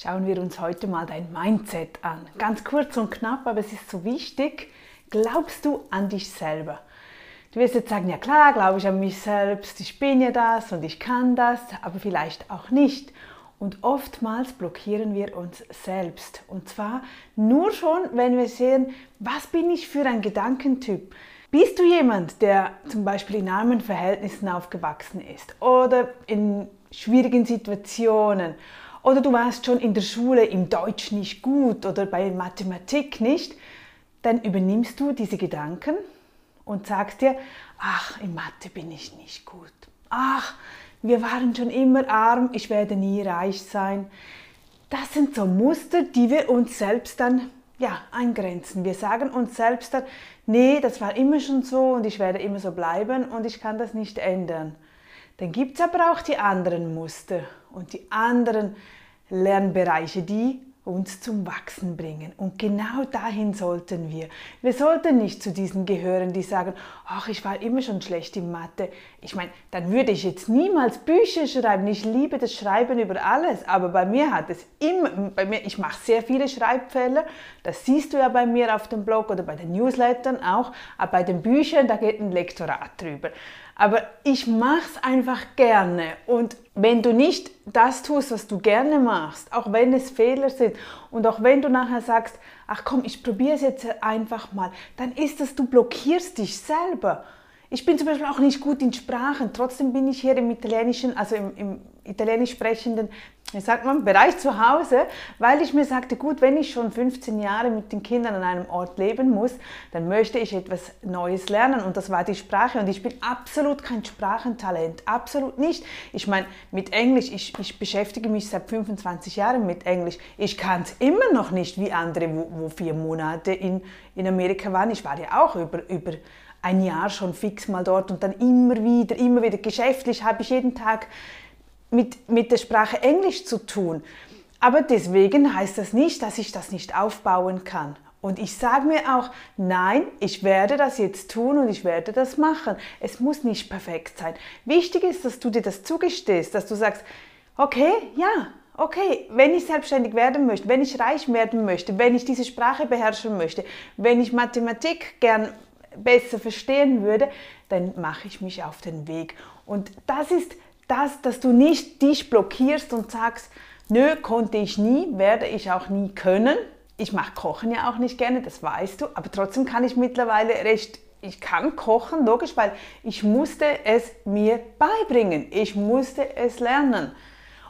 Schauen wir uns heute mal dein Mindset an. Ganz kurz und knapp, aber es ist so wichtig. Glaubst du an dich selber? Du wirst jetzt sagen, ja klar, glaube ich an mich selbst, ich bin ja das und ich kann das, aber vielleicht auch nicht. Und oftmals blockieren wir uns selbst. Und zwar nur schon, wenn wir sehen, was bin ich für ein Gedankentyp? Bist du jemand, der zum Beispiel in armen Verhältnissen aufgewachsen ist oder in schwierigen Situationen oder du warst schon in der Schule im Deutsch nicht gut oder bei Mathematik nicht, dann übernimmst du diese Gedanken und sagst dir, ach, in Mathe bin ich nicht gut. Ach, wir waren schon immer arm, ich werde nie reich sein. Das sind so Muster, die wir uns selbst dann ja, eingrenzen. Wir sagen uns selbst dann, nee, das war immer schon so und ich werde immer so bleiben und ich kann das nicht ändern. Dann gibt es aber auch die anderen Muster und die anderen Lernbereiche, die uns zum Wachsen bringen. Und genau dahin sollten wir. Wir sollten nicht zu diesen gehören, die sagen, ach, ich war immer schon schlecht in Mathe. Ich meine, dann würde ich jetzt niemals Bücher schreiben. Ich liebe das Schreiben über alles, aber bei mir hat es immer, bei mir, ich mache sehr viele Schreibfehler. Das siehst du ja bei mir auf dem Blog oder bei den Newslettern auch. Aber bei den Büchern, da geht ein Lektorat drüber. Aber ich mache es einfach gerne. Und wenn du nicht das tust, was du gerne machst, auch wenn es Fehler sind und auch wenn du nachher sagst, ach komm, ich probiere es jetzt einfach mal, dann ist es, du blockierst dich selber. Ich bin zum Beispiel auch nicht gut in Sprachen, trotzdem bin ich hier im italienischen, also im, im italienisch sprechenden, wie sagt man, Bereich zu Hause, weil ich mir sagte, gut, wenn ich schon 15 Jahre mit den Kindern an einem Ort leben muss, dann möchte ich etwas Neues lernen und das war die Sprache und ich bin absolut kein Sprachentalent, absolut nicht. Ich meine, mit Englisch, ich, ich beschäftige mich seit 25 Jahren mit Englisch. Ich kann es immer noch nicht wie andere, wo, wo vier Monate in, in Amerika waren. Ich war ja auch über, über ein Jahr schon fix mal dort und dann immer wieder, immer wieder geschäftlich habe ich jeden Tag mit, mit der Sprache Englisch zu tun. Aber deswegen heißt das nicht, dass ich das nicht aufbauen kann. Und ich sage mir auch, nein, ich werde das jetzt tun und ich werde das machen. Es muss nicht perfekt sein. Wichtig ist, dass du dir das zugestehst, dass du sagst, okay, ja, okay, wenn ich selbstständig werden möchte, wenn ich reich werden möchte, wenn ich diese Sprache beherrschen möchte, wenn ich Mathematik gern besser verstehen würde, dann mache ich mich auf den Weg. Und das ist das, dass du nicht dich blockierst und sagst, nö, konnte ich nie, werde ich auch nie können. Ich mache Kochen ja auch nicht gerne, das weißt du, aber trotzdem kann ich mittlerweile recht ich kann kochen, logisch, weil ich musste es mir beibringen. Ich musste es lernen.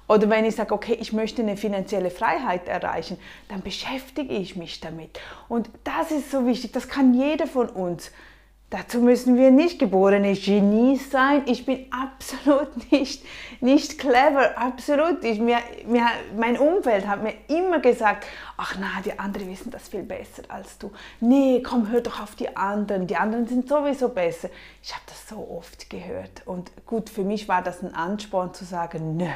Oder wenn ich sage, okay, ich möchte eine finanzielle Freiheit erreichen, dann beschäftige ich mich damit. Und das ist so wichtig, das kann jeder von uns. Dazu müssen wir nicht geborene Genies sein. Ich bin absolut nicht, nicht clever, absolut. Ich, mir, mir, mein Umfeld hat mir immer gesagt, ach na, die anderen wissen das viel besser als du. Nee, komm, hör doch auf die anderen. Die anderen sind sowieso besser. Ich habe das so oft gehört. Und gut, für mich war das ein Ansporn zu sagen, nö,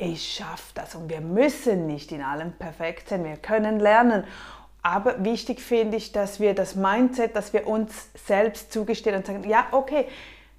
ich schaffe das. Und wir müssen nicht in allem perfekt sein. Wir können lernen. Aber wichtig finde ich, dass wir das Mindset, dass wir uns selbst zugestehen und sagen, ja, okay,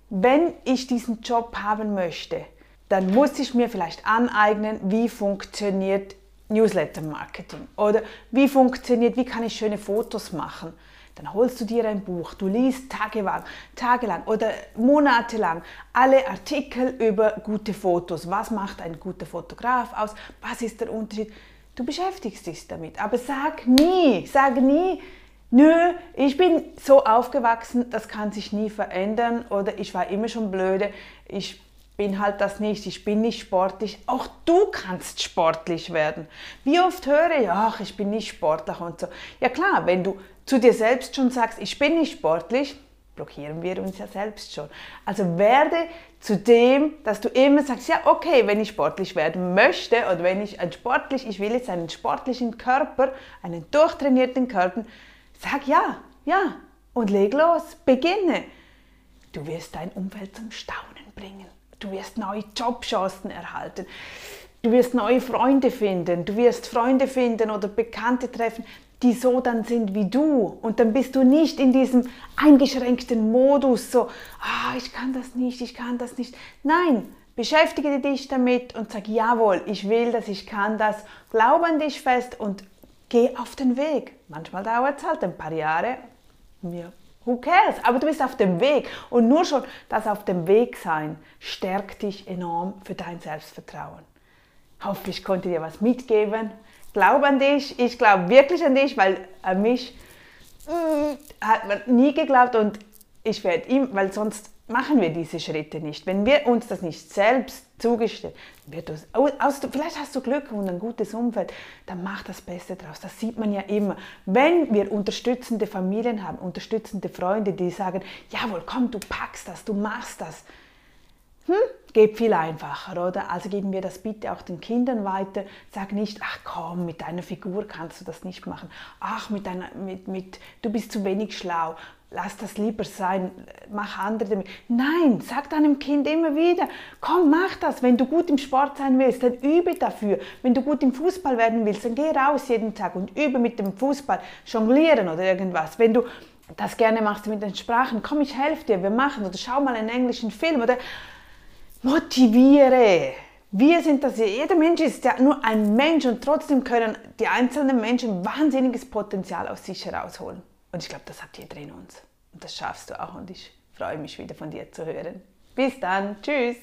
wenn ich diesen Job haben möchte, dann muss ich mir vielleicht aneignen, wie funktioniert Newsletter-Marketing oder wie funktioniert, wie kann ich schöne Fotos machen. Dann holst du dir ein Buch, du liest tagelang, tagelang oder monatelang alle Artikel über gute Fotos. Was macht ein guter Fotograf aus? Was ist der Unterschied? Du beschäftigst dich damit. Aber sag nie, sag nie, nö, ich bin so aufgewachsen, das kann sich nie verändern oder ich war immer schon blöde, ich bin halt das nicht, ich bin nicht sportlich. Auch du kannst sportlich werden. Wie oft höre ich, ach, ich bin nicht sportlich und so. Ja klar, wenn du zu dir selbst schon sagst, ich bin nicht sportlich, blockieren wir uns ja selbst schon. Also werde zu dem, dass du immer sagst, ja okay, wenn ich sportlich werden möchte oder wenn ich ein sportlich, ich will jetzt einen sportlichen Körper, einen durchtrainierten Körper, sag ja, ja und leg los, beginne. Du wirst dein Umfeld zum Staunen bringen. Du wirst neue Jobchancen erhalten. Du wirst neue Freunde finden. Du wirst Freunde finden oder Bekannte treffen, die so dann sind wie du. Und dann bist du nicht in diesem eingeschränkten Modus, so, ah, ich kann das nicht, ich kann das nicht. Nein, beschäftige dich damit und sag, jawohl, ich will das, ich kann das, glaub an dich fest und geh auf den Weg. Manchmal dauert es halt ein paar Jahre, mir Who cares? Aber du bist auf dem Weg. Und nur schon das auf dem Weg sein stärkt dich enorm für dein Selbstvertrauen. Hoffentlich konnte dir was mitgeben. Glaub an dich. Ich glaube wirklich an dich, weil an mich äh, hat man nie geglaubt und ich werde ihm, weil sonst machen wir diese Schritte nicht. Wenn wir uns das nicht selbst zugestehen, wird das, aus, vielleicht hast du Glück und ein gutes Umfeld, dann mach das Beste draus. Das sieht man ja immer. Wenn wir unterstützende Familien haben, unterstützende Freunde, die sagen, jawohl, komm, du packst das, du machst das, hm, geht viel einfacher, oder? Also geben wir das bitte auch den Kindern weiter. Sag nicht, ach komm, mit deiner Figur kannst du das nicht machen. Ach, mit deiner, mit, mit, du bist zu wenig schlau lass das lieber sein, mach andere damit. Nein, sag deinem Kind immer wieder, komm, mach das. Wenn du gut im Sport sein willst, dann übe dafür. Wenn du gut im Fußball werden willst, dann geh raus jeden Tag und übe mit dem Fußball, jonglieren oder irgendwas. Wenn du das gerne machst mit den Sprachen, komm, ich helfe dir, wir machen oder schau mal einen englischen Film oder motiviere. Wir sind das, jeder Mensch ist ja nur ein Mensch und trotzdem können die einzelnen Menschen wahnsinniges Potenzial aus sich herausholen. Und ich glaube, das habt ihr drin uns. Und das schaffst du auch. Und ich freue mich wieder von dir zu hören. Bis dann. Tschüss.